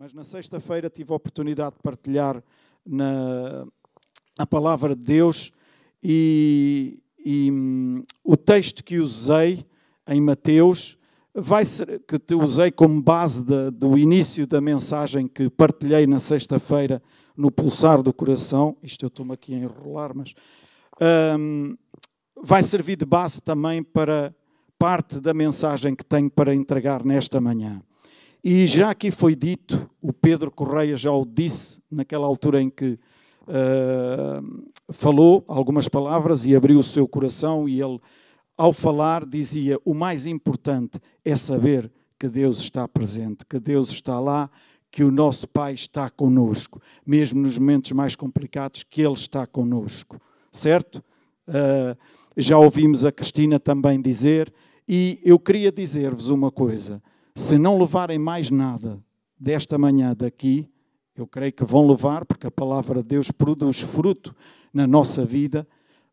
mas na sexta-feira tive a oportunidade de partilhar na, a palavra de Deus e, e hum, o texto que usei em Mateus vai ser, que usei como base de, do início da mensagem que partilhei na sexta-feira no pulsar do coração. Isto eu estou-me aqui a enrolar, mas hum, vai servir de base também para parte da mensagem que tenho para entregar nesta manhã. E já aqui foi dito, o Pedro Correia já o disse naquela altura em que uh, falou algumas palavras e abriu o seu coração, e ele, ao falar, dizia: O mais importante é saber que Deus está presente, que Deus está lá, que o nosso Pai está conosco, mesmo nos momentos mais complicados, que Ele está conosco, certo? Uh, já ouvimos a Cristina também dizer, e eu queria dizer-vos uma coisa se não levarem mais nada desta manhã daqui, eu creio que vão levar, porque a palavra de Deus produz fruto na nossa vida,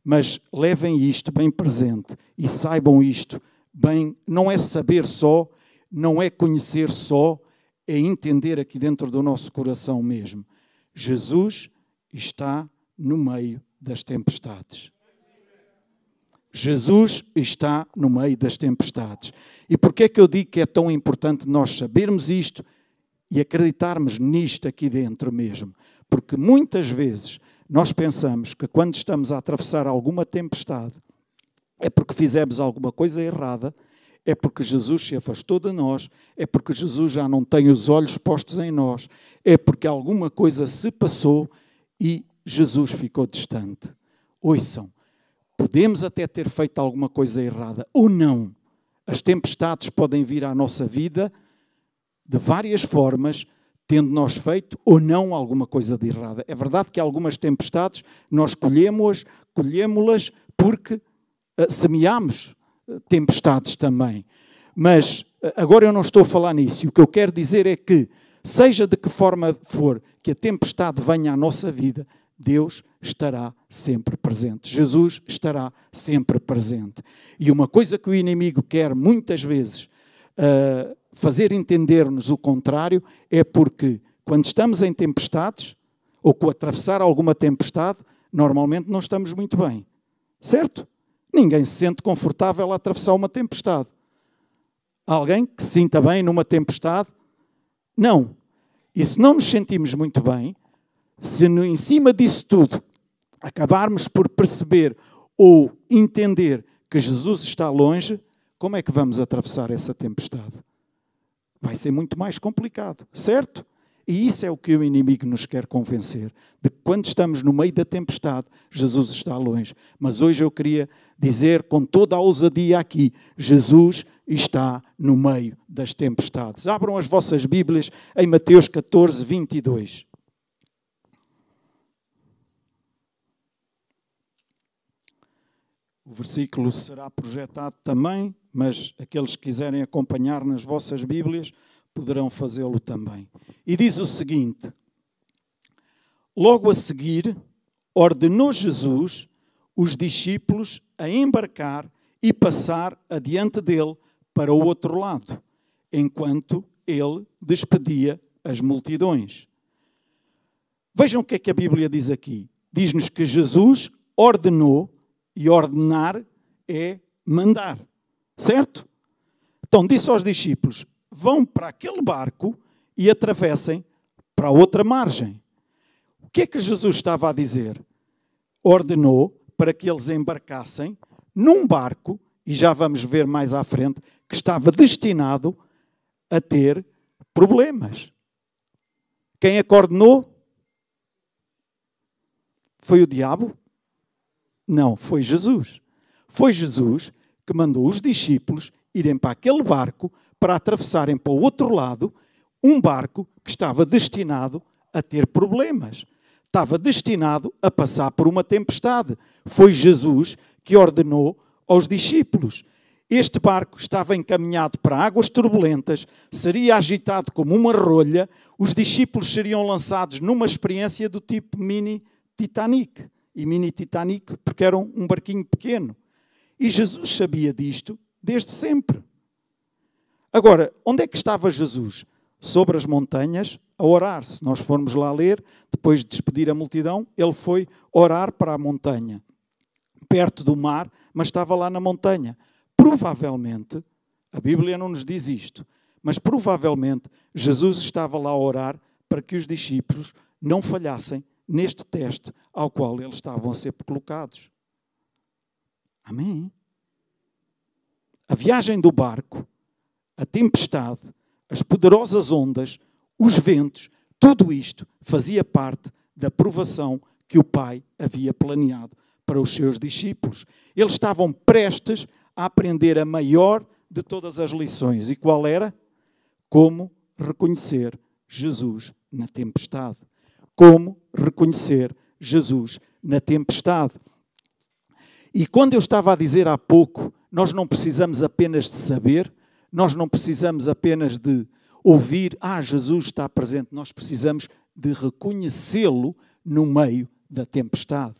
mas levem isto bem presente e saibam isto bem. Não é saber só, não é conhecer só, é entender aqui dentro do nosso coração mesmo. Jesus está no meio das tempestades. Jesus está no meio das tempestades. E porquê é que eu digo que é tão importante nós sabermos isto e acreditarmos nisto aqui dentro mesmo? Porque muitas vezes nós pensamos que quando estamos a atravessar alguma tempestade é porque fizemos alguma coisa errada, é porque Jesus se afastou de nós, é porque Jesus já não tem os olhos postos em nós, é porque alguma coisa se passou e Jesus ficou distante. Ouçam, podemos até ter feito alguma coisa errada ou não as tempestades podem vir à nossa vida de várias formas, tendo nós feito ou não alguma coisa de errada. É verdade que algumas tempestades nós colhemos-las colhemos porque uh, semeamos uh, tempestades também. Mas uh, agora eu não estou a falar nisso. O que eu quero dizer é que, seja de que forma for que a tempestade venha à nossa vida, Deus estará sempre presente. Jesus estará sempre presente. E uma coisa que o inimigo quer muitas vezes uh, fazer entender-nos o contrário é porque quando estamos em tempestades ou com atravessar alguma tempestade, normalmente não estamos muito bem. Certo? Ninguém se sente confortável a atravessar uma tempestade. Alguém que se sinta bem numa tempestade? Não. E se não nos sentimos muito bem, se em cima disso tudo acabarmos por perceber ou entender que Jesus está longe, como é que vamos atravessar essa tempestade? Vai ser muito mais complicado, certo? E isso é o que o inimigo nos quer convencer: de que quando estamos no meio da tempestade, Jesus está longe. Mas hoje eu queria dizer com toda a ousadia aqui: Jesus está no meio das tempestades. Abram as vossas Bíblias em Mateus 14, 22. O versículo será projetado também, mas aqueles que quiserem acompanhar nas vossas Bíblias poderão fazê-lo também. E diz o seguinte: Logo a seguir, ordenou Jesus os discípulos a embarcar e passar adiante dele para o outro lado, enquanto ele despedia as multidões. Vejam o que é que a Bíblia diz aqui. Diz-nos que Jesus ordenou e ordenar é mandar. Certo? Então disse aos discípulos: vão para aquele barco e atravessem para a outra margem. O que é que Jesus estava a dizer? Ordenou para que eles embarcassem num barco, e já vamos ver mais à frente, que estava destinado a ter problemas. Quem é que ordenou? Foi o diabo? Não, foi Jesus. Foi Jesus que mandou os discípulos irem para aquele barco para atravessarem para o outro lado um barco que estava destinado a ter problemas. Estava destinado a passar por uma tempestade. Foi Jesus que ordenou aos discípulos. Este barco estava encaminhado para águas turbulentas, seria agitado como uma rolha, os discípulos seriam lançados numa experiência do tipo mini Titanic e mini Titanic, porque era um barquinho pequeno. E Jesus sabia disto desde sempre. Agora, onde é que estava Jesus? sobre as montanhas a orar. Se nós formos lá ler, depois de despedir a multidão, ele foi orar para a montanha, perto do mar, mas estava lá na montanha. Provavelmente, a Bíblia não nos diz isto, mas provavelmente Jesus estava lá a orar para que os discípulos não falhassem neste teste ao qual eles estavam a ser colocados. Amém? A viagem do barco, a tempestade, as poderosas ondas, os ventos, tudo isto fazia parte da provação que o Pai havia planeado para os seus discípulos. Eles estavam prestes a aprender a maior de todas as lições. E qual era? Como reconhecer Jesus na tempestade. Como reconhecer Jesus na tempestade. E quando eu estava a dizer há pouco, nós não precisamos apenas de saber, nós não precisamos apenas de ouvir, ah, Jesus está presente, nós precisamos de reconhecê-lo no meio da tempestade.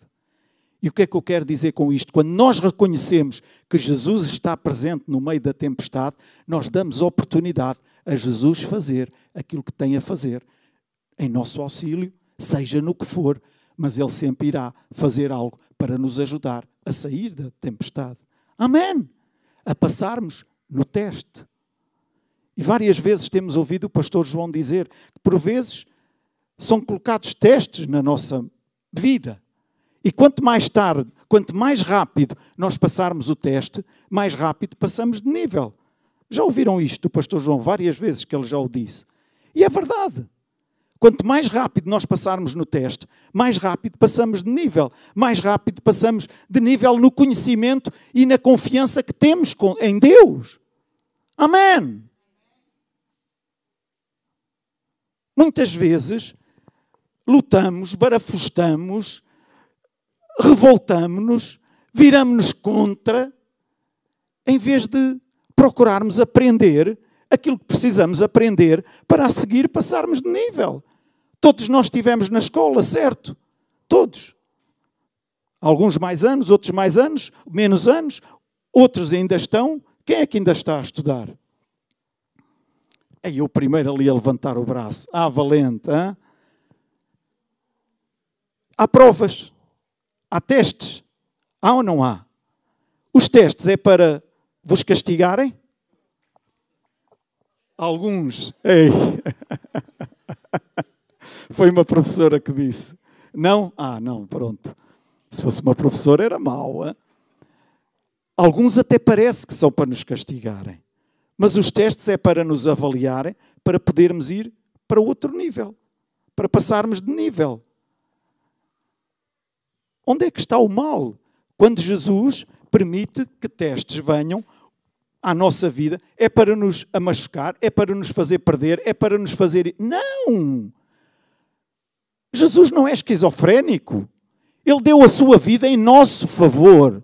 E o que é que eu quero dizer com isto? Quando nós reconhecemos que Jesus está presente no meio da tempestade, nós damos oportunidade a Jesus fazer aquilo que tem a fazer em nosso auxílio, seja no que for, mas Ele sempre irá fazer algo para nos ajudar a sair da tempestade. Amém! A passarmos no teste. E várias vezes temos ouvido o pastor João dizer que, por vezes, são colocados testes na nossa vida. E quanto mais tarde, quanto mais rápido nós passarmos o teste, mais rápido passamos de nível. Já ouviram isto do pastor João várias vezes que ele já o disse. E é verdade. Quanto mais rápido nós passarmos no teste, mais rápido passamos de nível, mais rápido passamos de nível no conhecimento e na confiança que temos em Deus. Amém. Muitas vezes lutamos, barafustamos, revoltamos-nos, viramos-nos contra, em vez de procurarmos aprender aquilo que precisamos aprender para a seguir passarmos de nível. Todos nós estivemos na escola, certo? Todos. Alguns mais anos, outros mais anos, menos anos, outros ainda estão. Quem é que ainda está a estudar? É eu primeiro ali a levantar o braço. Ah, valente, hein? Há provas, há testes. Há ou não há? Os testes é para vos castigarem? Alguns. Ei. Foi uma professora que disse. Não? Ah, não, pronto. Se fosse uma professora era mau. Hein? Alguns até parece que são para nos castigarem. Mas os testes é para nos avaliarem, para podermos ir para outro nível. Para passarmos de nível. Onde é que está o mal? Quando Jesus permite que testes venham à nossa vida, é para nos machucar, é para nos fazer perder, é para nos fazer. Não! Jesus não é esquizofrénico. Ele deu a sua vida em nosso favor.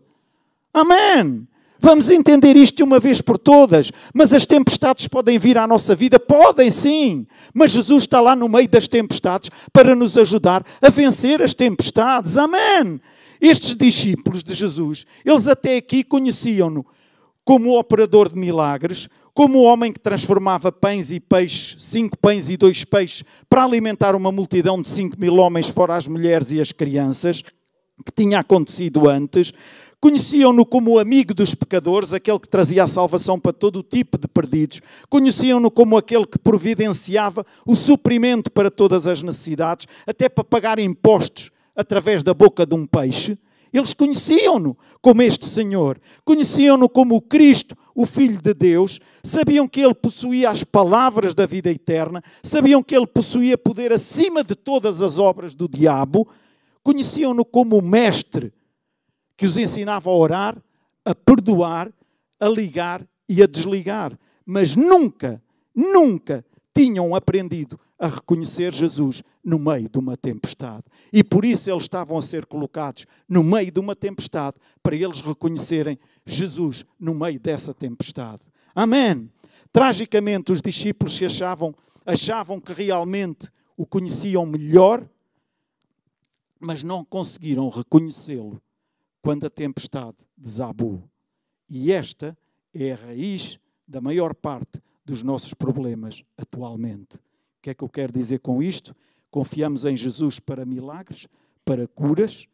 Amém! Vamos entender isto de uma vez por todas. Mas as tempestades podem vir à nossa vida? Podem sim. Mas Jesus está lá no meio das tempestades para nos ajudar a vencer as tempestades. Amém. Estes discípulos de Jesus, eles até aqui conheciam-no como operador de milagres, como o homem que transformava pães e peixes, cinco pães e dois peixes, para alimentar uma multidão de cinco mil homens, fora as mulheres e as crianças, que tinha acontecido antes. Conheciam-no como o amigo dos pecadores, aquele que trazia a salvação para todo o tipo de perdidos. Conheciam-no como aquele que providenciava o suprimento para todas as necessidades, até para pagar impostos através da boca de um peixe. Eles conheciam-no como este Senhor, conheciam-no como o Cristo, o Filho de Deus, sabiam que ele possuía as palavras da vida eterna, sabiam que ele possuía poder acima de todas as obras do diabo, conheciam-no como o Mestre que os ensinava a orar, a perdoar, a ligar e a desligar. Mas nunca, nunca tinham aprendido a reconhecer Jesus no meio de uma tempestade. E por isso eles estavam a ser colocados no meio de uma tempestade, para eles reconhecerem Jesus no meio dessa tempestade. Amém. Tragicamente, os discípulos se achavam, achavam que realmente o conheciam melhor, mas não conseguiram reconhecê-lo quando a tempestade desabou. E esta é a raiz da maior parte dos nossos problemas atualmente. O que é que eu quero dizer com isto? Confiamos em Jesus para milagres, para curas.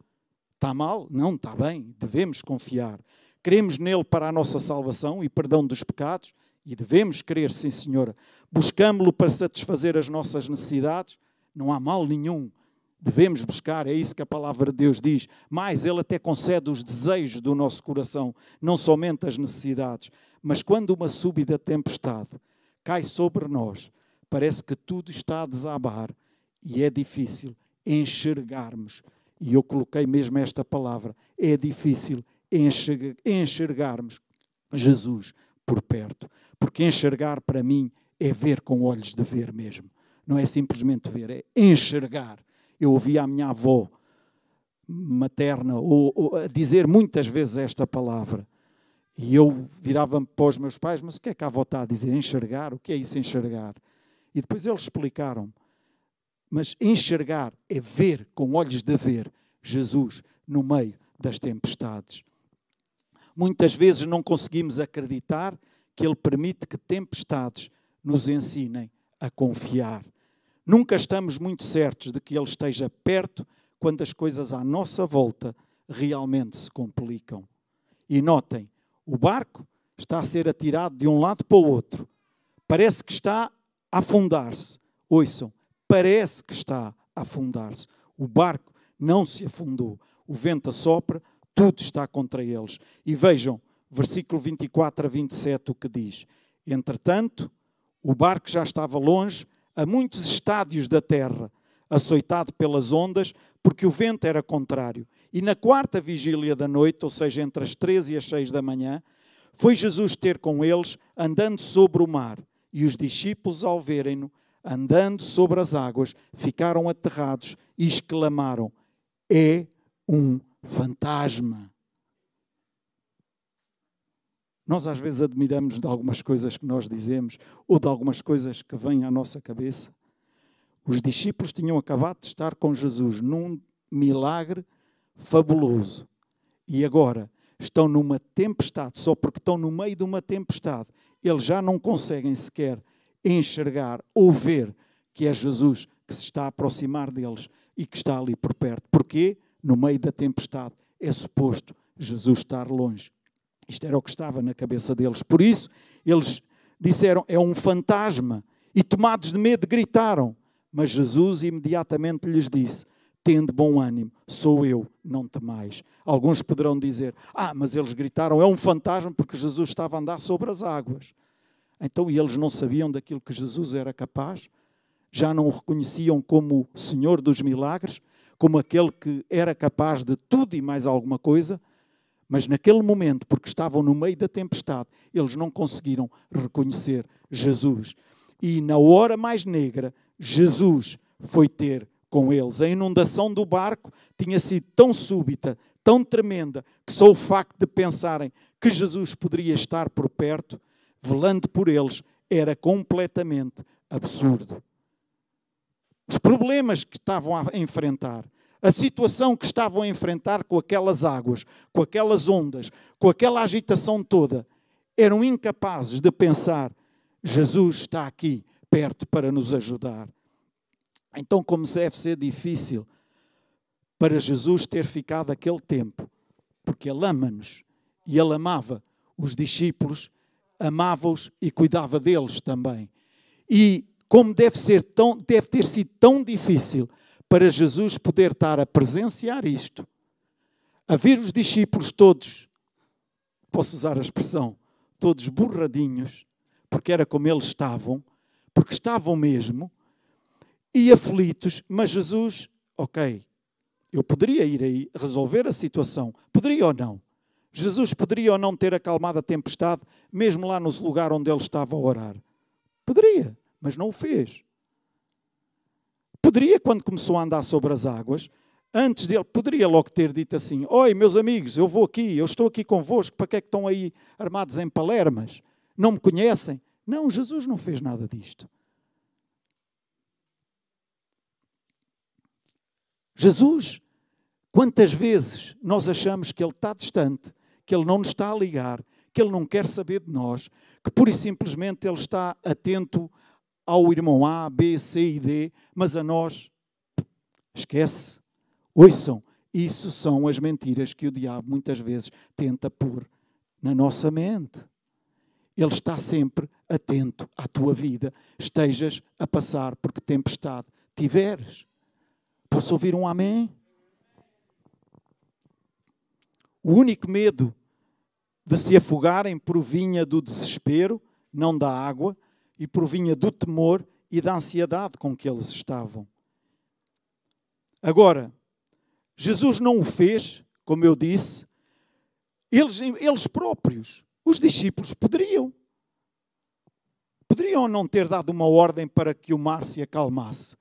Está mal? Não, está bem. Devemos confiar. Cremos nele para a nossa salvação e perdão dos pecados. E devemos crer, sim, Senhora. Buscamos-lo para satisfazer as nossas necessidades. Não há mal nenhum. Devemos buscar, é isso que a palavra de Deus diz. Mas Ele até concede os desejos do nosso coração, não somente as necessidades. Mas quando uma súbita tempestade cai sobre nós, parece que tudo está a desabar e é difícil enxergarmos. E eu coloquei mesmo esta palavra: é difícil enxergarmos Jesus por perto. Porque enxergar para mim é ver com olhos de ver mesmo. Não é simplesmente ver, é enxergar. Eu ouvi a minha avó materna ou, ou, dizer muitas vezes esta palavra. E eu virava-me para os meus pais, mas o que é que a avó está a dizer? Enxergar? O que é isso enxergar? E depois eles explicaram. Mas enxergar é ver com olhos de ver Jesus no meio das tempestades. Muitas vezes não conseguimos acreditar que Ele permite que tempestades nos ensinem a confiar. Nunca estamos muito certos de que Ele esteja perto quando as coisas à nossa volta realmente se complicam. E notem, o barco está a ser atirado de um lado para o outro. Parece que está a afundar-se. Ouçam, parece que está a afundar-se. O barco não se afundou. O vento assopra, tudo está contra eles. E vejam, versículo 24 a 27, o que diz: Entretanto, o barco já estava longe a muitos estádios da terra, açoitado pelas ondas, porque o vento era contrário. E na quarta vigília da noite, ou seja, entre as três e as seis da manhã, foi Jesus ter com eles, andando sobre o mar. E os discípulos, ao verem-no, andando sobre as águas, ficaram aterrados e exclamaram: É um fantasma. Nós às vezes admiramos de algumas coisas que nós dizemos ou de algumas coisas que vêm à nossa cabeça. Os discípulos tinham acabado de estar com Jesus num milagre fabuloso e agora estão numa tempestade, só porque estão no meio de uma tempestade, eles já não conseguem sequer enxergar ou ver que é Jesus que se está a aproximar deles e que está ali por perto. Porquê? No meio da tempestade é suposto Jesus estar longe. Isto era o que estava na cabeça deles. Por isso, eles disseram: é um fantasma. E tomados de medo, gritaram. Mas Jesus imediatamente lhes disse: Tende bom ânimo, sou eu, não temais. Alguns poderão dizer: Ah, mas eles gritaram, é um fantasma porque Jesus estava a andar sobre as águas. Então, e eles não sabiam daquilo que Jesus era capaz? Já não o reconheciam como o Senhor dos milagres? Como aquele que era capaz de tudo e mais alguma coisa? Mas naquele momento, porque estavam no meio da tempestade, eles não conseguiram reconhecer Jesus. E na hora mais negra, Jesus foi ter com eles. A inundação do barco tinha sido tão súbita, tão tremenda, que só o facto de pensarem que Jesus poderia estar por perto, velando por eles, era completamente absurdo. Os problemas que estavam a enfrentar, a situação que estavam a enfrentar com aquelas águas, com aquelas ondas, com aquela agitação toda, eram incapazes de pensar: Jesus está aqui perto para nos ajudar. Então, como deve ser difícil para Jesus ter ficado aquele tempo, porque Ele ama-nos e Ele amava os discípulos, amava-os e cuidava deles também. E como deve, ser tão, deve ter sido tão difícil para Jesus poder estar a presenciar isto, a ver os discípulos todos, posso usar a expressão, todos borradinhos, porque era como eles estavam, porque estavam mesmo, e aflitos, mas Jesus, ok, eu poderia ir aí resolver a situação, poderia ou não. Jesus poderia ou não ter acalmado a tempestade, mesmo lá no lugar onde ele estava a orar. Poderia, mas não o fez. Poderia, quando começou a andar sobre as águas, antes dele, poderia logo ter dito assim: Oi, meus amigos, eu vou aqui, eu estou aqui convosco, para que é que estão aí armados em palermas? Não me conhecem? Não, Jesus não fez nada disto. Jesus, quantas vezes nós achamos que Ele está distante, que Ele não nos está a ligar, que Ele não quer saber de nós, que pura e simplesmente Ele está atento ao irmão A, B, C e D, mas a nós, esquece. Ouçam, isso são as mentiras que o diabo muitas vezes tenta pôr na nossa mente. Ele está sempre atento à tua vida, estejas a passar por que tempestade tiveres. Posso ouvir um amém? O único medo de se afogarem provinha do desespero, não da água, e provinha do temor e da ansiedade com que eles estavam. Agora, Jesus não o fez, como eu disse, eles, eles próprios, os discípulos, poderiam. Poderiam não ter dado uma ordem para que o mar se acalmasse.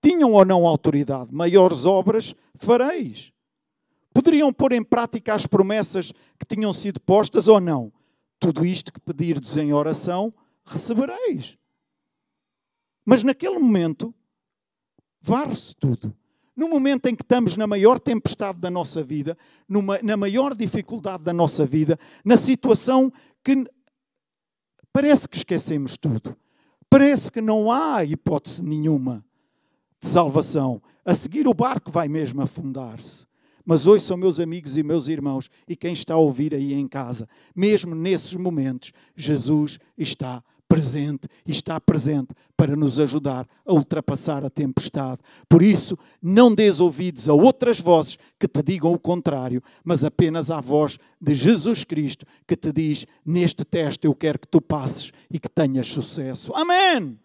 Tinham ou não autoridade? Maiores obras fareis. Poderiam pôr em prática as promessas que tinham sido postas ou não? Tudo isto que pedirdes em oração, recebereis. Mas naquele momento, varre-se tudo. No momento em que estamos na maior tempestade da nossa vida, numa, na maior dificuldade da nossa vida, na situação que parece que esquecemos tudo, parece que não há hipótese nenhuma de salvação. A seguir, o barco vai mesmo afundar-se. Mas hoje são meus amigos e meus irmãos e quem está a ouvir aí em casa, mesmo nesses momentos, Jesus está presente e está presente para nos ajudar a ultrapassar a tempestade. Por isso, não des ouvidos a outras vozes que te digam o contrário, mas apenas à voz de Jesus Cristo que te diz: Neste teste eu quero que tu passes e que tenhas sucesso. Amém!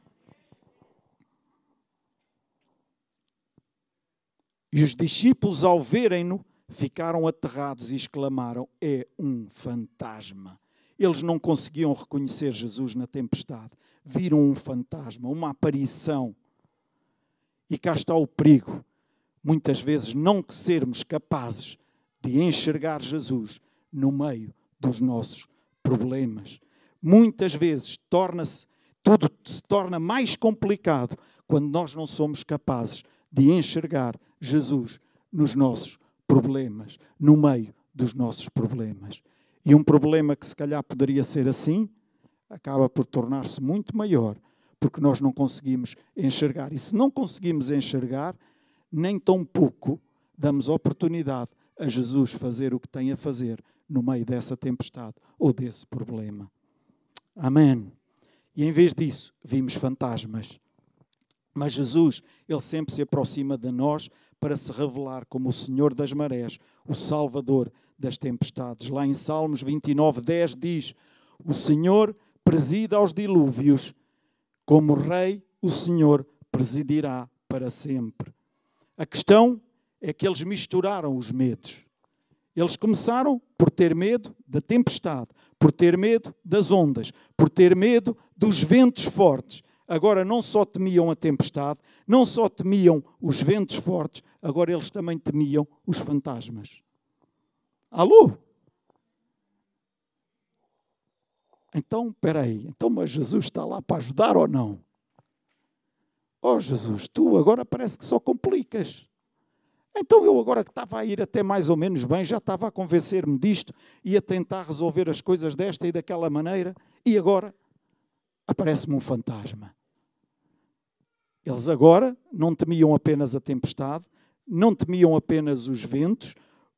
E os discípulos, ao verem-no, ficaram aterrados e exclamaram: É um fantasma. Eles não conseguiam reconhecer Jesus na tempestade. Viram um fantasma, uma aparição. E cá está o perigo. Muitas vezes não sermos capazes de enxergar Jesus no meio dos nossos problemas. Muitas vezes torna-se tudo se torna mais complicado quando nós não somos capazes de enxergar Jesus nos nossos problemas, no meio dos nossos problemas. E um problema que se calhar poderia ser assim, acaba por tornar-se muito maior, porque nós não conseguimos enxergar. E se não conseguimos enxergar, nem tão pouco damos oportunidade a Jesus fazer o que tem a fazer no meio dessa tempestade ou desse problema. Amém. E em vez disso, vimos fantasmas. Mas Jesus, ele sempre se aproxima de nós para se revelar como o Senhor das marés, o Salvador das tempestades. Lá em Salmos 29, 10 diz: O Senhor preside aos dilúvios, como Rei, o Senhor presidirá para sempre. A questão é que eles misturaram os medos. Eles começaram por ter medo da tempestade, por ter medo das ondas, por ter medo dos ventos fortes agora não só temiam a tempestade, não só temiam os ventos fortes, agora eles também temiam os fantasmas. Alô? Então, espera aí, então, mas Jesus está lá para ajudar ou não? Oh Jesus, tu agora parece que só complicas. Então eu agora que estava a ir até mais ou menos bem, já estava a convencer-me disto e a tentar resolver as coisas desta e daquela maneira, e agora aparece-me um fantasma. Eles agora não temiam apenas a tempestade, não temiam apenas os ventos,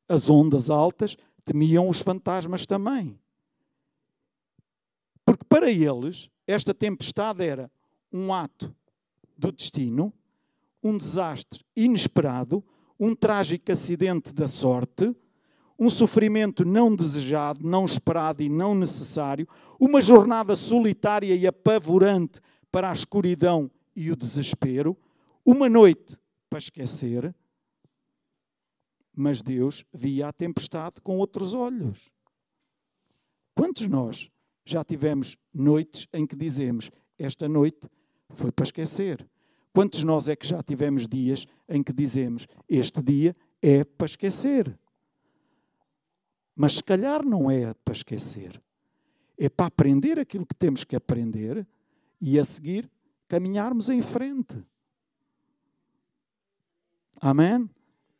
as ondas altas, temiam os fantasmas também. Porque para eles, esta tempestade era um ato do destino, um desastre inesperado, um trágico acidente da sorte, um sofrimento não desejado, não esperado e não necessário, uma jornada solitária e apavorante para a escuridão e o desespero, uma noite para esquecer, mas Deus via a tempestade com outros olhos. Quantos nós já tivemos noites em que dizemos: Esta noite foi para esquecer? Quantos nós é que já tivemos dias em que dizemos: Este dia é para esquecer? Mas se calhar não é para esquecer. É para aprender aquilo que temos que aprender e a seguir caminharmos em frente. Amém?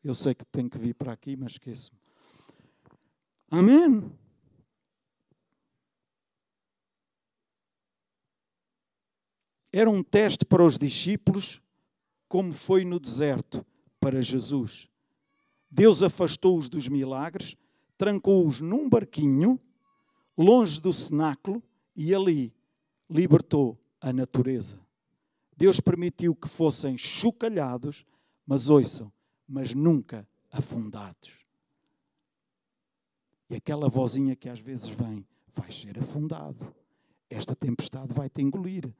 Eu sei que tenho que vir para aqui, mas esqueço-me. Amém? Era um teste para os discípulos, como foi no deserto para Jesus. Deus afastou-os dos milagres, trancou-os num barquinho, longe do cenáculo, e ali libertou a natureza. Deus permitiu que fossem chocalhados, mas ouçam, mas nunca afundados. E aquela vozinha que às vezes vem, vai ser afundado. Esta tempestade vai te engolir.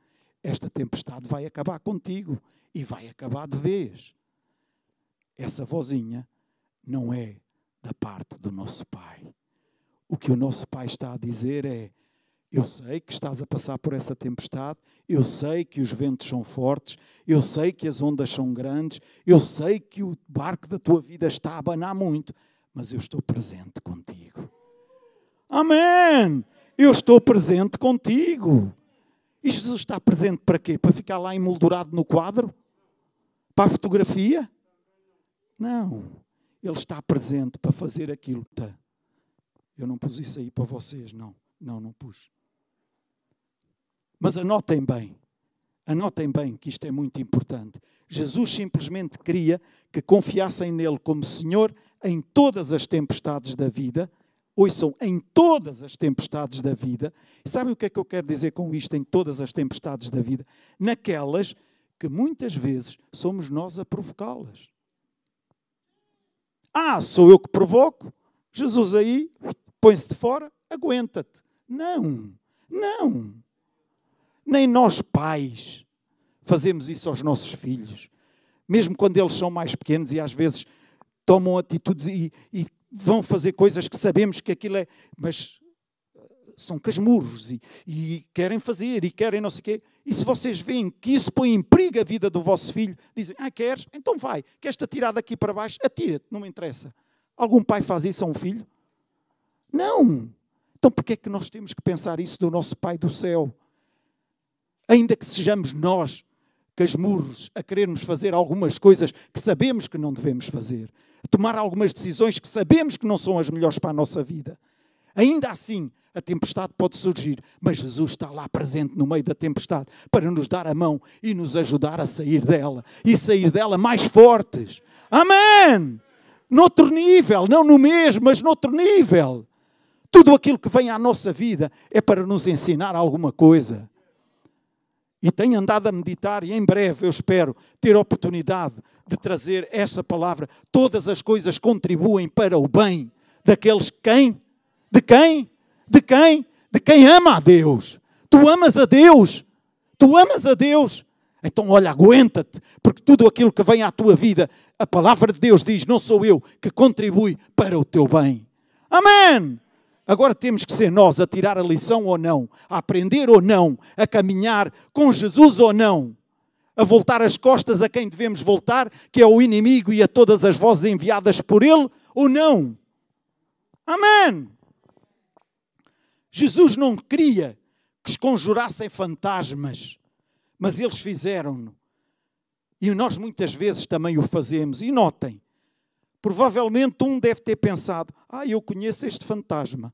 Esta tempestade vai acabar contigo e vai acabar de vez. Essa vozinha não é da parte do nosso Pai. O que o nosso Pai está a dizer é: eu sei que estás a passar por essa tempestade, eu sei que os ventos são fortes, eu sei que as ondas são grandes, eu sei que o barco da tua vida está a abanar muito, mas eu estou presente contigo. Amém! Eu estou presente contigo. E Jesus está presente para quê? Para ficar lá emoldurado no quadro? Para a fotografia? Não. Ele está presente para fazer aquilo. Eu não pus isso aí para vocês, não. Não, não pus. Mas anotem bem. Anotem bem que isto é muito importante. Jesus simplesmente queria que confiassem nele como Senhor em todas as tempestades da vida. Ouçam, em todas as tempestades da vida. E sabem o que é que eu quero dizer com isto, em todas as tempestades da vida? Naquelas que muitas vezes somos nós a provocá-las. Ah, sou eu que provoco? Jesus aí põe-se de fora, aguenta-te. Não, não. Nem nós pais fazemos isso aos nossos filhos. Mesmo quando eles são mais pequenos e às vezes tomam atitudes e, e vão fazer coisas que sabemos que aquilo é. Mas são casmurros e, e, querem fazer e querem não sei o quê. E se vocês veem que isso põe em perigo a vida do vosso filho, dizem: Ah, queres? Então vai. Queres-te atirar daqui para baixo? Atira-te, não me interessa. Algum pai faz isso a um filho? Não. Então porquê é que nós temos que pensar isso do nosso Pai do céu? Ainda que sejamos nós, casmurros, a querermos fazer algumas coisas que sabemos que não devemos fazer, tomar algumas decisões que sabemos que não são as melhores para a nossa vida. Ainda assim, a tempestade pode surgir, mas Jesus está lá presente no meio da tempestade para nos dar a mão e nos ajudar a sair dela e sair dela mais fortes. Amém! Noutro nível, não no mesmo, mas noutro nível. Tudo aquilo que vem à nossa vida é para nos ensinar alguma coisa. E tenho andado a meditar, e em breve eu espero ter oportunidade de trazer essa palavra. Todas as coisas contribuem para o bem daqueles quem? De quem? De quem? De quem ama a Deus. Tu amas a Deus. Tu amas a Deus. Então, olha, aguenta-te, porque tudo aquilo que vem à tua vida, a palavra de Deus diz: não sou eu que contribui para o teu bem. Amém! Agora temos que ser nós a tirar a lição ou não, a aprender ou não, a caminhar com Jesus ou não, a voltar as costas a quem devemos voltar, que é o inimigo e a todas as vozes enviadas por ele, ou não. Amém! Jesus não queria que se conjurassem fantasmas, mas eles fizeram-no. E nós muitas vezes também o fazemos. E notem, provavelmente um deve ter pensado: ah, eu conheço este fantasma.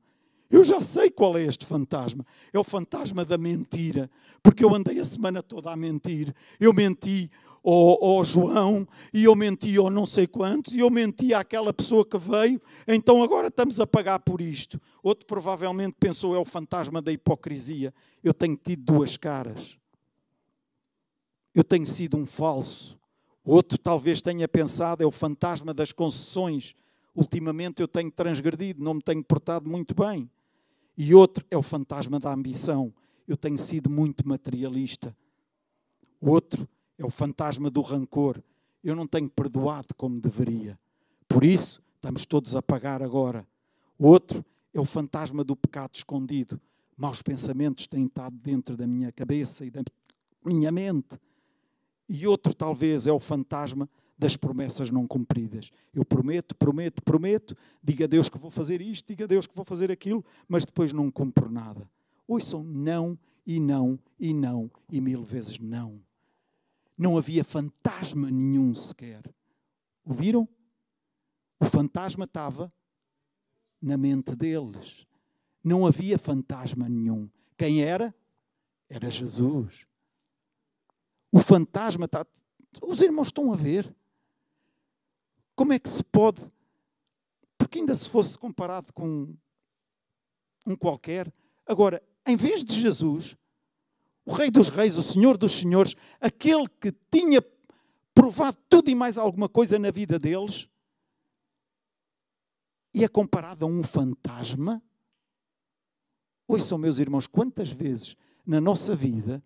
Eu já sei qual é este fantasma. É o fantasma da mentira. Porque eu andei a semana toda a mentir. Eu menti ao, ao, João, e eu menti ao não sei quantos, e eu menti àquela pessoa que veio, então agora estamos a pagar por isto. Outro provavelmente pensou é o fantasma da hipocrisia. Eu tenho tido duas caras. Eu tenho sido um falso. Outro talvez tenha pensado é o fantasma das concessões. Ultimamente eu tenho transgredido, não me tenho portado muito bem. E outro é o fantasma da ambição. Eu tenho sido muito materialista. Outro é o fantasma do rancor. Eu não tenho perdoado como deveria. Por isso, estamos todos a pagar agora. Outro é o fantasma do pecado escondido. Maus pensamentos têm estado dentro da minha cabeça e da minha mente. E outro, talvez, é o fantasma das promessas não cumpridas. Eu prometo, prometo, prometo, diga a Deus que vou fazer isto, diga a Deus que vou fazer aquilo, mas depois não cumpro nada. Ouçam não e não e não e mil vezes não não havia fantasma nenhum sequer. Ouviram? O fantasma estava na mente deles. Não havia fantasma nenhum. Quem era? Era Jesus. O fantasma está. Os irmãos estão a ver. Como é que se pode. Porque ainda se fosse comparado com um qualquer. Agora, em vez de Jesus, o Rei dos Reis, o Senhor dos Senhores, aquele que tinha provado tudo e mais alguma coisa na vida deles, e é comparado a um fantasma. Ouçam, meus irmãos, quantas vezes na nossa vida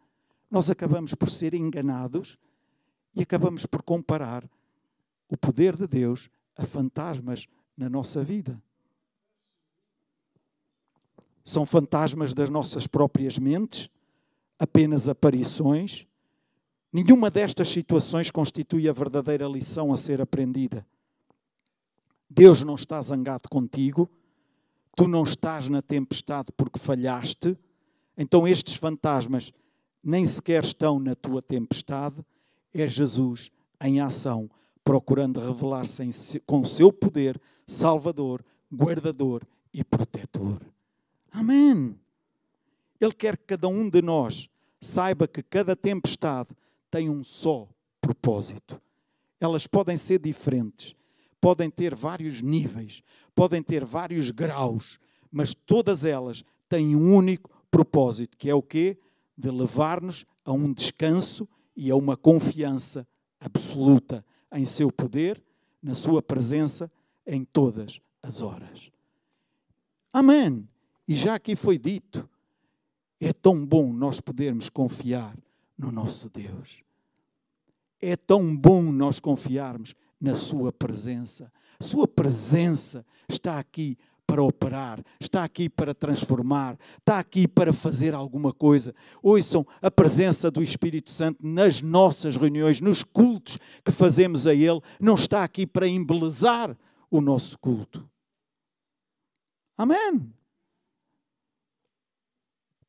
nós acabamos por ser enganados e acabamos por comparar o poder de Deus a fantasmas na nossa vida. São fantasmas das nossas próprias mentes, apenas aparições. Nenhuma destas situações constitui a verdadeira lição a ser aprendida. Deus não está zangado contigo, tu não estás na tempestade porque falhaste, então estes fantasmas nem sequer estão na tua tempestade, é Jesus em ação, procurando revelar-se com o seu poder salvador, guardador e protetor. Amém. Ele quer que cada um de nós saiba que cada tempestade tem um só propósito. Elas podem ser diferentes, podem ter vários níveis, podem ter vários graus, mas todas elas têm um único propósito, que é o quê? De levar-nos a um descanso e a uma confiança absoluta em seu poder, na sua presença, em todas as horas. Amém. E já aqui foi dito, é tão bom nós podermos confiar no nosso Deus. É tão bom nós confiarmos na Sua presença. Sua presença está aqui para operar, está aqui para transformar, está aqui para fazer alguma coisa. Ouçam a presença do Espírito Santo nas nossas reuniões, nos cultos que fazemos a Ele, não está aqui para embelezar o nosso culto. Amém.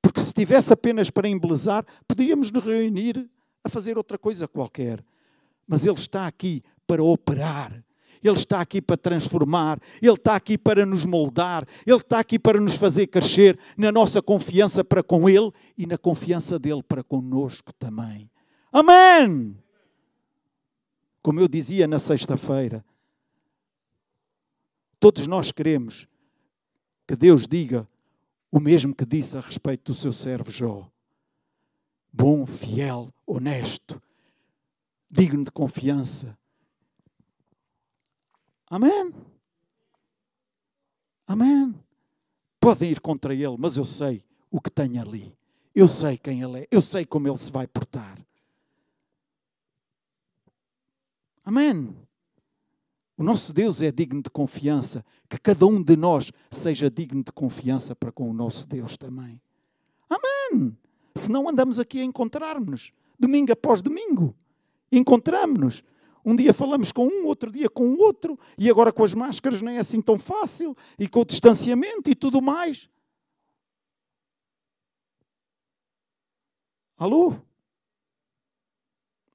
Porque se tivesse apenas para embelezar, podíamos nos reunir a fazer outra coisa qualquer. Mas Ele está aqui para operar. Ele está aqui para transformar, Ele está aqui para nos moldar, Ele está aqui para nos fazer crescer na nossa confiança para com Ele e na confiança dele para conosco também. Amém! Como eu dizia na sexta-feira, todos nós queremos que Deus diga o mesmo que disse a respeito do seu servo Jó. Bom, fiel, honesto, digno de confiança. Amém. Amém. Podem ir contra ele, mas eu sei o que tem ali. Eu sei quem ele é. Eu sei como ele se vai portar. Amém. O nosso Deus é digno de confiança. Que cada um de nós seja digno de confiança para com o nosso Deus também. Amém. Senão andamos aqui a encontrar-nos, domingo após domingo. Encontramos-nos. Um dia falamos com um, outro dia com o outro, e agora com as máscaras nem é assim tão fácil, e com o distanciamento e tudo mais. Alô?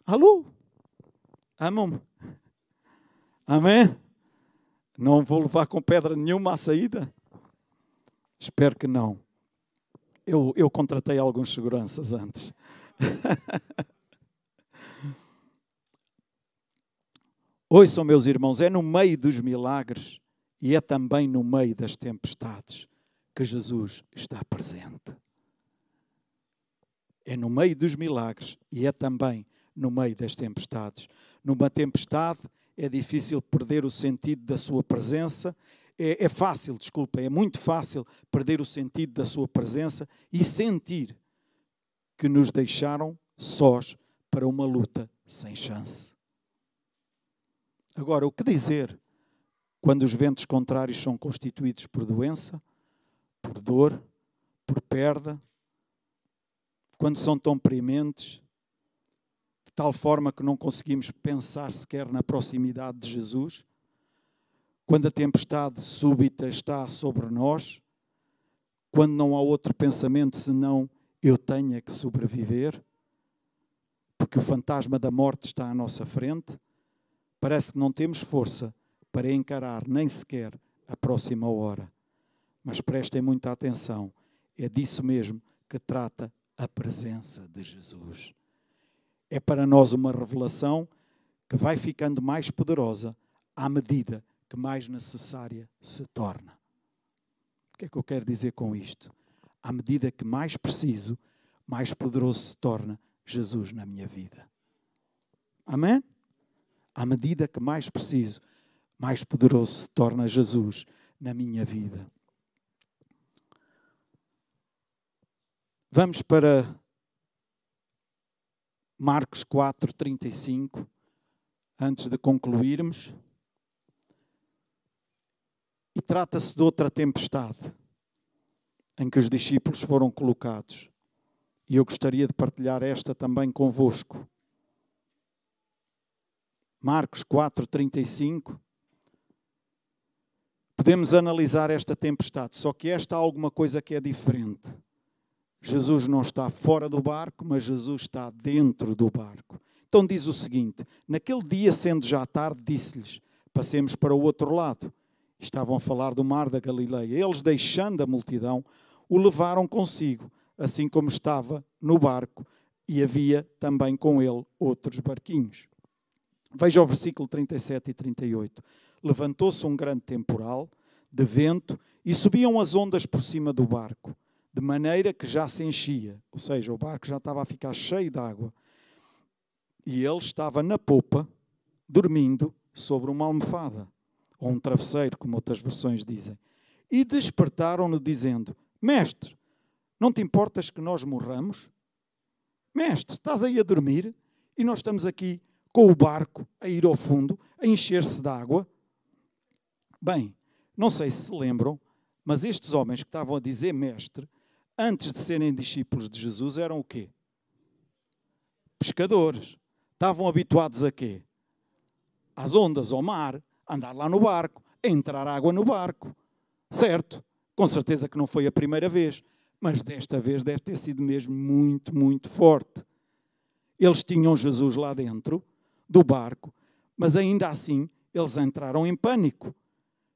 Alô? Amam-me? Amém? Não vou levar com pedra nenhuma à saída? Espero que não. Eu, eu contratei alguns seguranças antes. Ouçam, meus irmãos, é no meio dos milagres e é também no meio das tempestades que Jesus está presente. É no meio dos milagres e é também no meio das tempestades. Numa tempestade, é difícil perder o sentido da sua presença. É, é, fácil, desculpa, é muito fácil perder o sentido da sua presença e sentir que nos deixaram sós para uma luta sem chance. Agora, o que dizer quando os ventos contrários são constituídos por doença, por dor, por perda, quando são tão prementes, tal forma que não conseguimos pensar sequer na proximidade de Jesus, quando a tempestade súbita está sobre nós, quando não há outro pensamento senão eu tenho que sobreviver, porque o fantasma da morte está à nossa frente, parece que não temos força para encarar nem sequer a próxima hora. Mas prestem muita atenção, é disso mesmo que trata a presença de Jesus é para nós uma revelação que vai ficando mais poderosa à medida que mais necessária se torna. O que é que eu quero dizer com isto? À medida que mais preciso, mais poderoso se torna Jesus na minha vida. Amém? À medida que mais preciso, mais poderoso se torna Jesus na minha vida. Vamos para Marcos 4, 35, antes de concluirmos. E trata-se de outra tempestade em que os discípulos foram colocados. E eu gostaria de partilhar esta também convosco. Marcos 4:35. Podemos analisar esta tempestade, só que esta há alguma coisa que é diferente. Jesus não está fora do barco, mas Jesus está dentro do barco. Então diz o seguinte: Naquele dia, sendo já tarde, disse-lhes: Passemos para o outro lado. Estavam a falar do mar da Galileia. Eles, deixando a multidão, o levaram consigo, assim como estava no barco, e havia também com ele outros barquinhos. Veja o versículo 37 e 38. Levantou-se um grande temporal de vento e subiam as ondas por cima do barco, de maneira que já se enchia, ou seja, o barco já estava a ficar cheio de água. E ele estava na popa, dormindo sobre uma almofada ou um travesseiro, como outras versões dizem. E despertaram-no, dizendo: Mestre, não te importas que nós morramos? Mestre, estás aí a dormir e nós estamos aqui com o barco a ir ao fundo, a encher-se de água. Bem, não sei se se lembram, mas estes homens que estavam a dizer mestre, antes de serem discípulos de Jesus, eram o quê? Pescadores. Estavam habituados a quê? Às ondas, ao mar, andar lá no barco, a entrar água no barco. Certo? Com certeza que não foi a primeira vez, mas desta vez deve ter sido mesmo muito, muito forte. Eles tinham Jesus lá dentro do barco, mas ainda assim eles entraram em pânico.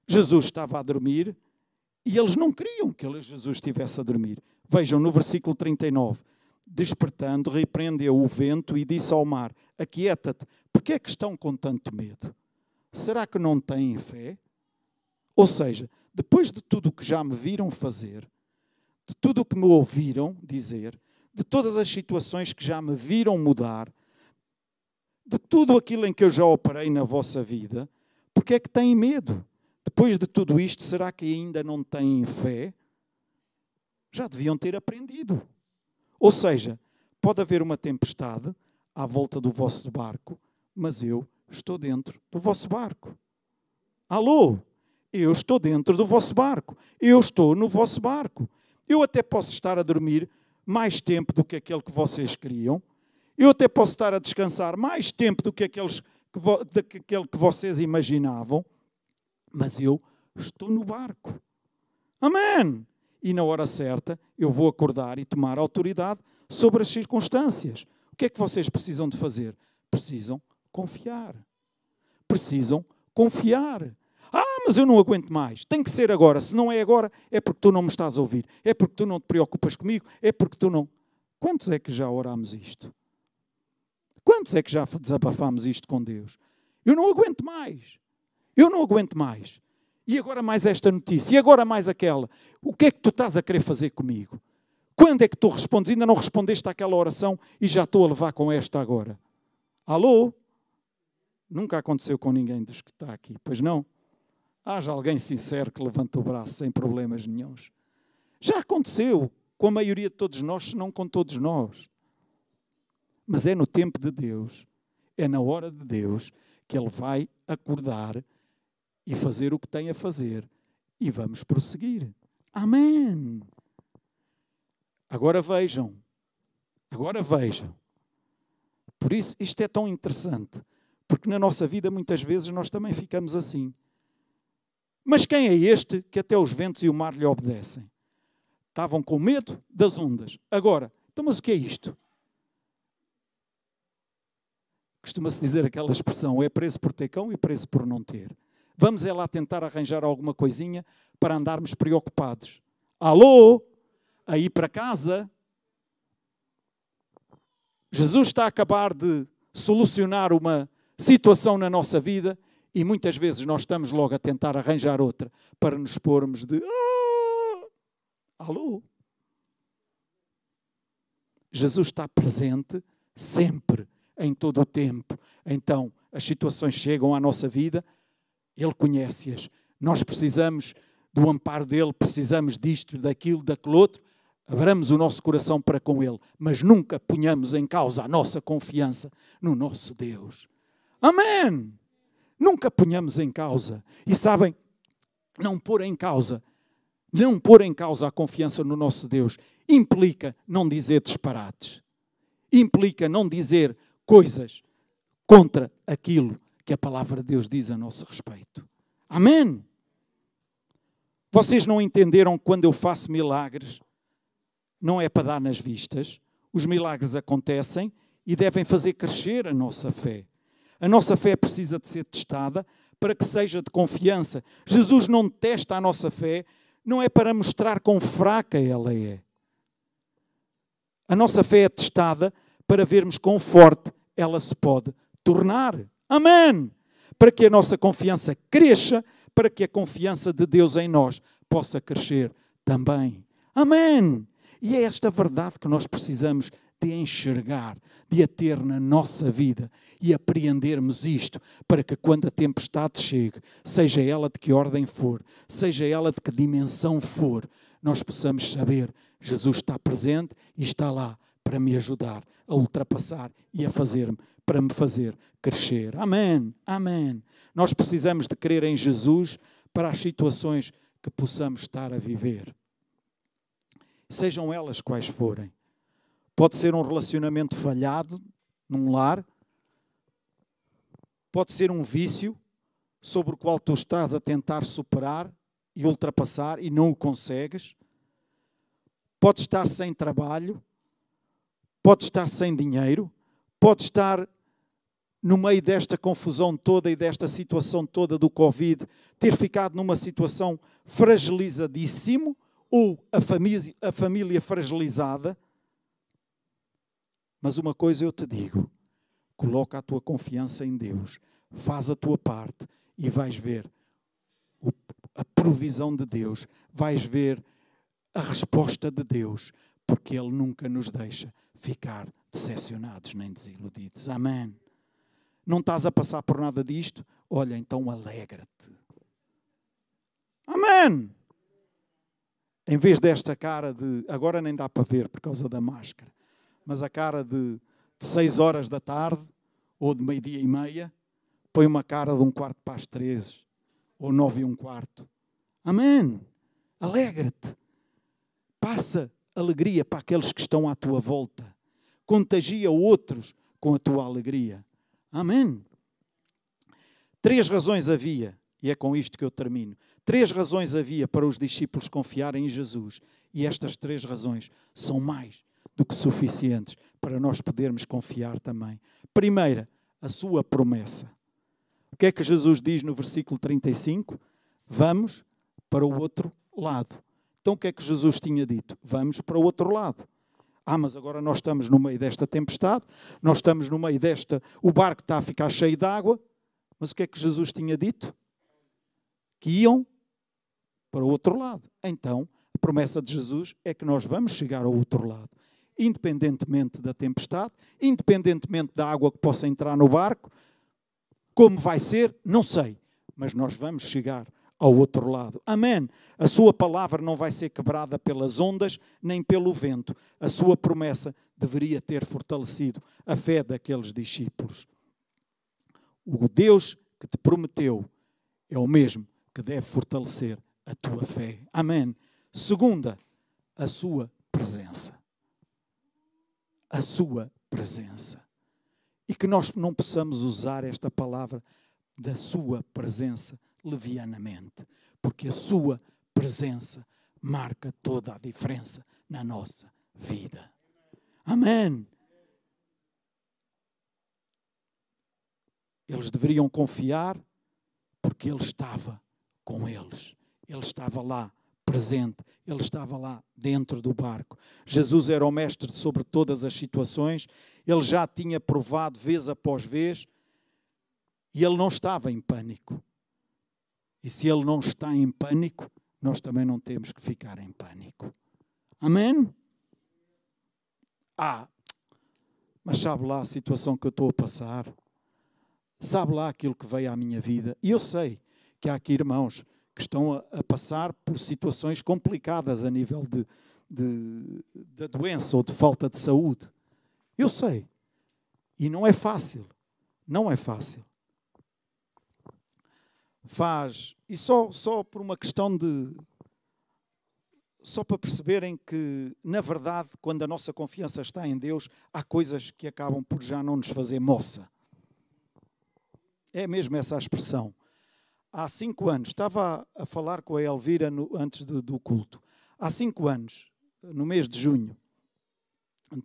Jesus estava a dormir e eles não queriam que Jesus estivesse a dormir. Vejam no versículo 39. Despertando, repreendeu o vento e disse ao mar: Aquieta-te, porque é que estão com tanto medo? será que não têm fé? Ou seja, depois de tudo o que já me viram fazer, de tudo o que me ouviram dizer, de todas as situações que já me viram mudar, de tudo aquilo em que eu já operei na vossa vida, porque é que têm medo? Depois de tudo isto, será que ainda não têm fé? Já deviam ter aprendido. Ou seja, pode haver uma tempestade à volta do vosso barco, mas eu estou dentro do vosso barco. Alô? Eu estou dentro do vosso barco. Eu estou no vosso barco. Eu até posso estar a dormir mais tempo do que aquele que vocês queriam. Eu até posso estar a descansar mais tempo do que, aqueles que, do que vocês imaginavam. Mas eu estou no barco. Amém! E na hora certa eu vou acordar e tomar autoridade sobre as circunstâncias. O que é que vocês precisam de fazer? Precisam confiar. Precisam confiar. Ah, mas eu não aguento mais. Tem que ser agora. Se não é agora, é porque tu não me estás a ouvir. É porque tu não te preocupas comigo. É porque tu não. Quantos é que já oramos isto? Quantos é que já desabafamos isto com Deus? Eu não aguento mais. Eu não aguento mais. E agora mais esta notícia. E agora mais aquela. O que é que tu estás a querer fazer comigo? Quando é que tu respondes? Ainda não respondeste àquela oração e já estou a levar com esta agora. Alô? Nunca aconteceu com ninguém dos que está aqui, pois não? Haja alguém sincero que levanta o braço sem problemas nenhums. Já aconteceu com a maioria de todos nós, se não com todos nós. Mas é no tempo de Deus, é na hora de Deus, que Ele vai acordar e fazer o que tem a fazer. E vamos prosseguir. Amém. Agora vejam. Agora vejam. Por isso, isto é tão interessante. Porque na nossa vida muitas vezes nós também ficamos assim. Mas quem é este que até os ventos e o mar lhe obedecem? Estavam com medo das ondas. Agora, então, mas o que é isto? Costuma-se dizer aquela expressão: é preso por ter cão e preso por não ter. Vamos é lá tentar arranjar alguma coisinha para andarmos preocupados. Alô? Aí para casa? Jesus está a acabar de solucionar uma situação na nossa vida e muitas vezes nós estamos logo a tentar arranjar outra para nos pormos de. Ah! Alô? Jesus está presente sempre, em todo o tempo. Então, as situações chegam à nossa vida, Ele conhece-as. Nós precisamos do amparo dele, precisamos disto, daquilo, daquele outro. Abramos o nosso coração para com Ele, mas nunca ponhamos em causa a nossa confiança no nosso Deus. Amém! Nunca ponhamos em causa. E sabem, não pôr em causa, não pôr em causa a confiança no nosso Deus implica não dizer disparates. Implica não dizer coisas contra aquilo que a palavra de Deus diz a nosso respeito. Amém. Vocês não entenderam quando eu faço milagres? Não é para dar nas vistas. Os milagres acontecem e devem fazer crescer a nossa fé. A nossa fé precisa de ser testada para que seja de confiança. Jesus não testa a nossa fé, não é para mostrar quão fraca ela é. A nossa fé é testada para vermos quão forte ela se pode tornar. Amém! Para que a nossa confiança cresça, para que a confiança de Deus em nós possa crescer também. Amém! E é esta verdade que nós precisamos de enxergar, de a ter na nossa vida e apreendermos isto, para que quando a tempestade chegue, seja ela de que ordem for, seja ela de que dimensão for, nós possamos saber Jesus está presente e está lá para me ajudar a ultrapassar e a fazer-me, para me fazer crescer. Amém, amém. Nós precisamos de crer em Jesus para as situações que possamos estar a viver. Sejam elas quais forem. Pode ser um relacionamento falhado num lar, pode ser um vício sobre o qual tu estás a tentar superar e ultrapassar e não o consegues pode estar sem trabalho, pode estar sem dinheiro, pode estar no meio desta confusão toda e desta situação toda do Covid, ter ficado numa situação fragilizadíssimo ou a família, a família fragilizada. Mas uma coisa eu te digo: coloca a tua confiança em Deus, faz a tua parte e vais ver a provisão de Deus, vais ver a resposta de Deus, porque Ele nunca nos deixa ficar decepcionados nem desiludidos. Amém. Não estás a passar por nada disto? Olha, então alegra-te. Amém. Em vez desta cara de. Agora nem dá para ver por causa da máscara, mas a cara de, de seis horas da tarde ou de meio-dia e meia, põe uma cara de um quarto para as três ou nove e um quarto. Amém. Alegra-te. Passa alegria para aqueles que estão à tua volta. Contagia outros com a tua alegria. Amém. Três razões havia, e é com isto que eu termino. Três razões havia para os discípulos confiarem em Jesus, e estas três razões são mais do que suficientes para nós podermos confiar também. Primeira, a sua promessa. O que é que Jesus diz no versículo 35? Vamos para o outro lado. Então o que é que Jesus tinha dito? Vamos para o outro lado. Ah, mas agora nós estamos no meio desta tempestade, nós estamos no meio desta. O barco está a ficar cheio de água. Mas o que é que Jesus tinha dito? Que iam para o outro lado. Então, a promessa de Jesus é que nós vamos chegar ao outro lado. Independentemente da tempestade, independentemente da água que possa entrar no barco, como vai ser, não sei. Mas nós vamos chegar ao outro lado. Amém. A sua palavra não vai ser quebrada pelas ondas nem pelo vento. A sua promessa deveria ter fortalecido a fé daqueles discípulos. O Deus que te prometeu é o mesmo que deve fortalecer a tua fé. Amém. Segunda, a sua presença. A sua presença. E que nós não possamos usar esta palavra da sua presença levianamente, porque a Sua presença marca toda a diferença na nossa vida. Amém. Eles deveriam confiar porque Ele estava com eles. Ele estava lá presente, ele estava lá dentro do barco. Jesus era o mestre sobre todas as situações, ele já tinha provado vez após vez e ele não estava em pânico. E se ele não está em pânico, nós também não temos que ficar em pânico. Amém? Ah, mas sabe lá a situação que eu estou a passar? Sabe lá aquilo que veio à minha vida? E eu sei que há aqui irmãos que estão a, a passar por situações complicadas a nível de, de, de doença ou de falta de saúde. Eu sei. E não é fácil. Não é fácil. Faz. E só, só por uma questão de. Só para perceberem que, na verdade, quando a nossa confiança está em Deus, há coisas que acabam por já não nos fazer moça. É mesmo essa a expressão há cinco anos, estava a falar com a Elvira no, antes do, culto. Há cinco anos, no mês de junho,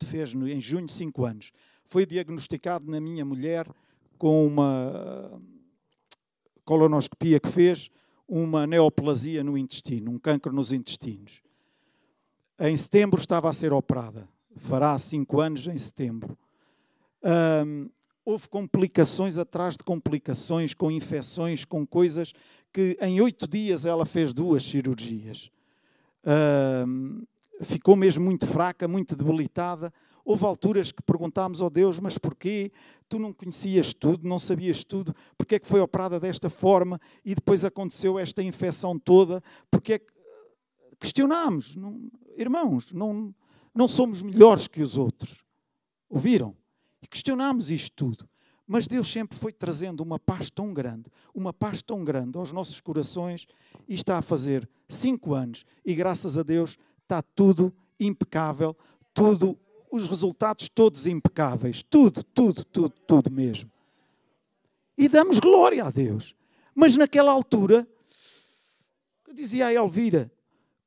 fez em junho cinco anos, foi diagnosticado na minha mulher com uma colonoscopia que fez uma neoplasia no intestino, um cancro nos intestinos. Em setembro estava a ser operada. Fará cinco anos em setembro. Um, houve complicações atrás de complicações, com infecções, com coisas que em oito dias ela fez duas cirurgias. Uh, ficou mesmo muito fraca, muito debilitada. Houve alturas que perguntámos ao oh Deus, mas porquê? Tu não conhecias tudo, não sabias tudo, porquê é que foi operada desta forma e depois aconteceu esta infecção toda? Porque é que... Questionámos, não... irmãos, não, não somos melhores que os outros. Ouviram? E questionámos isto tudo. Mas Deus sempre foi trazendo uma paz tão grande, uma paz tão grande aos nossos corações e está a fazer cinco anos e graças a Deus está tudo impecável, tudo, os resultados todos impecáveis, tudo, tudo, tudo, tudo mesmo. E damos glória a Deus. Mas naquela altura, eu dizia a Elvira,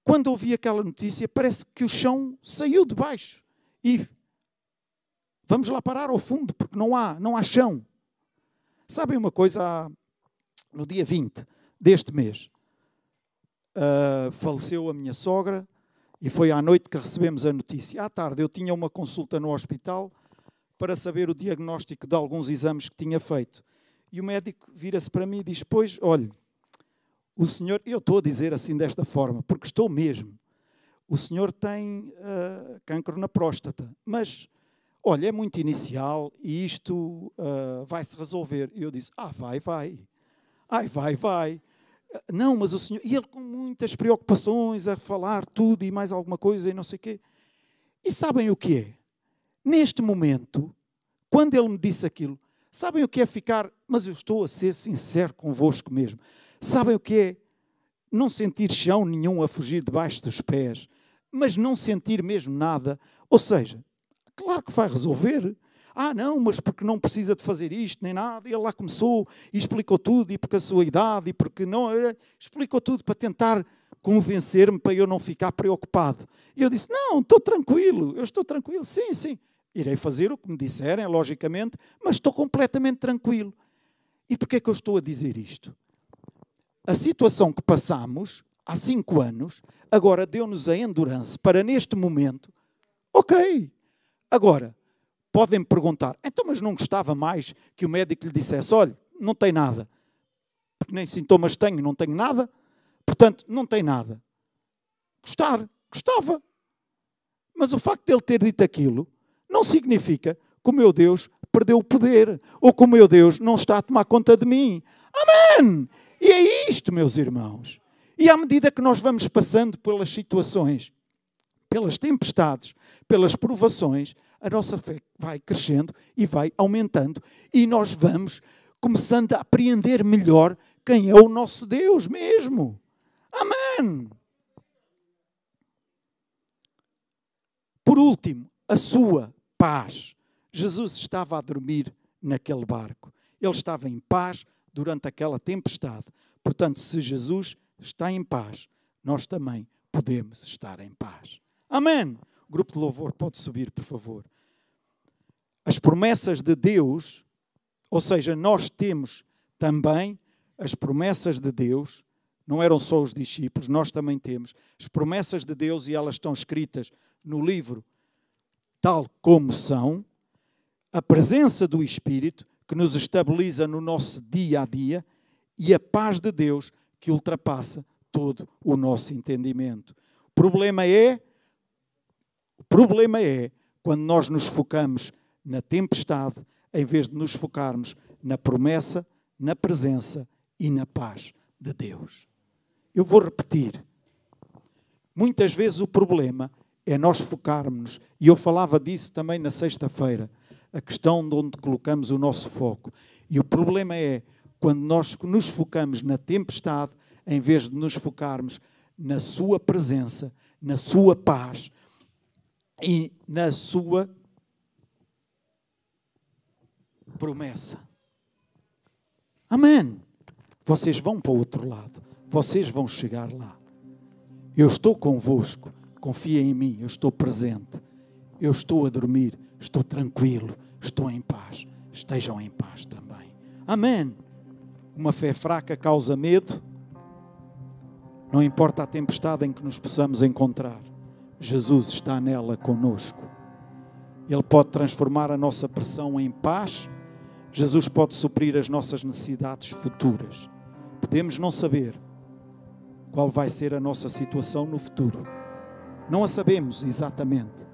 quando ouvi aquela notícia, parece que o chão saiu de baixo e Vamos lá parar ao fundo, porque não há, não há chão. Sabem uma coisa? No dia 20 deste mês, uh, faleceu a minha sogra e foi à noite que recebemos a notícia. À tarde eu tinha uma consulta no hospital para saber o diagnóstico de alguns exames que tinha feito. E o médico vira-se para mim e diz: Pois, olhe, o senhor, eu estou a dizer assim desta forma, porque estou mesmo. O senhor tem uh, cancro na próstata, mas olha, é muito inicial e isto uh, vai se resolver. E eu disse, ah, vai, vai. Ai, vai, vai. Não, mas o senhor. E ele com muitas preocupações a falar tudo e mais alguma coisa e não sei o quê. E sabem o que é? Neste momento, quando ele me disse aquilo, sabem o que é ficar. Mas eu estou a ser sincero convosco mesmo. Sabem o que é? Não sentir chão nenhum a fugir debaixo dos pés, mas não sentir mesmo nada. Ou seja, Claro que vai resolver. Ah, não, mas porque não precisa de fazer isto nem nada. Ele lá começou e explicou tudo, e porque a sua idade, e porque não. Eh, explicou tudo para tentar convencer-me para eu não ficar preocupado. E eu disse: Não, estou tranquilo, eu estou tranquilo, sim, sim. Irei fazer o que me disserem, logicamente, mas estou completamente tranquilo. E porquê é que eu estou a dizer isto? A situação que passamos há cinco anos, agora deu-nos a endurance para neste momento, ok, Agora, podem perguntar, então, mas não gostava mais que o médico lhe dissesse: olha, não tem nada, porque nem sintomas tenho, não tenho nada, portanto, não tem nada. Gostar, gostava. Mas o facto de ele ter dito aquilo não significa que o meu Deus perdeu o poder ou que o meu Deus não está a tomar conta de mim. Amém! E é isto, meus irmãos. E à medida que nós vamos passando pelas situações, pelas tempestades, pelas provações, a nossa fé vai crescendo e vai aumentando e nós vamos começando a apreender melhor quem é o nosso Deus mesmo. Amém. Por último, a sua paz. Jesus estava a dormir naquele barco. Ele estava em paz durante aquela tempestade. Portanto, se Jesus está em paz, nós também podemos estar em paz. Amém grupo de louvor pode subir, por favor. As promessas de Deus, ou seja, nós temos também as promessas de Deus não eram só os discípulos, nós também temos as promessas de Deus e elas estão escritas no livro tal como são, a presença do Espírito que nos estabiliza no nosso dia a dia e a paz de Deus que ultrapassa todo o nosso entendimento. O problema é o problema é quando nós nos focamos na tempestade em vez de nos focarmos na promessa, na presença e na paz de Deus. Eu vou repetir. Muitas vezes o problema é nós focarmos, e eu falava disso também na sexta-feira, a questão de onde colocamos o nosso foco. E o problema é quando nós nos focamos na tempestade, em vez de nos focarmos na Sua presença, na Sua paz e na Sua promessa. Amém. Vocês vão para o outro lado, vocês vão chegar lá. Eu estou convosco confia em mim, eu estou presente, eu estou a dormir, estou tranquilo, estou em paz. Estejam em paz também. Amém. Uma fé fraca causa medo. Não importa a tempestade em que nos possamos encontrar, Jesus está nela conosco. Ele pode transformar a nossa pressão em paz. Jesus pode suprir as nossas necessidades futuras. Podemos não saber qual vai ser a nossa situação no futuro não a sabemos exatamente.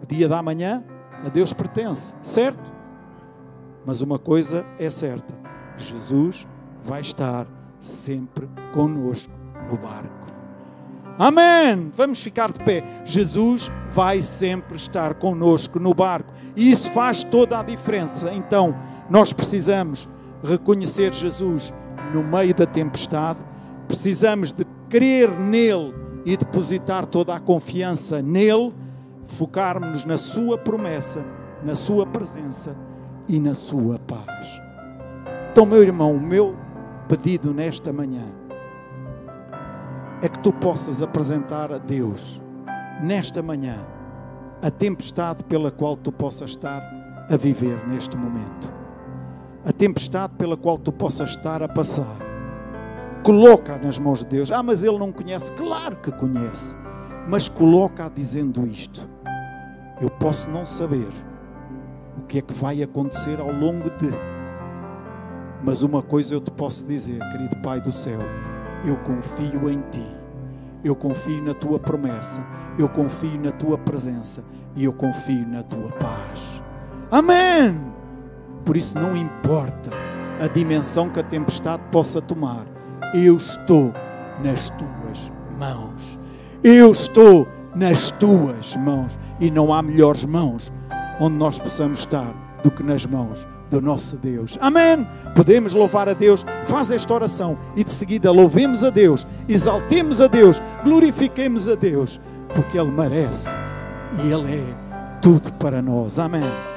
O dia da manhã a Deus pertence, certo? Mas uma coisa é certa: Jesus vai estar sempre conosco no barco. Amém! Vamos ficar de pé. Jesus vai sempre estar conosco no barco. E isso faz toda a diferença. Então, nós precisamos reconhecer Jesus no meio da tempestade, precisamos de crer nele e depositar toda a confiança nele, focarmos-nos na Sua promessa, na Sua presença e na Sua paz. Então, meu irmão, o meu pedido nesta manhã é que tu possas apresentar a Deus, nesta manhã, a tempestade pela qual tu possas estar a viver neste momento. A tempestade pela qual tu possas estar a passar coloca nas mãos de Deus. Ah, mas ele não conhece. Claro que conhece. Mas coloca dizendo isto. Eu posso não saber o que é que vai acontecer ao longo de. Mas uma coisa eu te posso dizer, querido Pai do céu, eu confio em Ti, eu confio na Tua promessa, eu confio na Tua presença e eu confio na Tua paz. Amém! Por isso não importa a dimensão que a tempestade possa tomar, eu estou nas tuas mãos. Eu estou nas tuas mãos. E não há melhores mãos onde nós possamos estar do que nas mãos do nosso Deus. Amém. Podemos louvar a Deus. Faz esta oração e de seguida louvemos a Deus, exaltemos a Deus, glorifiquemos a Deus, porque Ele merece e Ele é tudo para nós. Amém.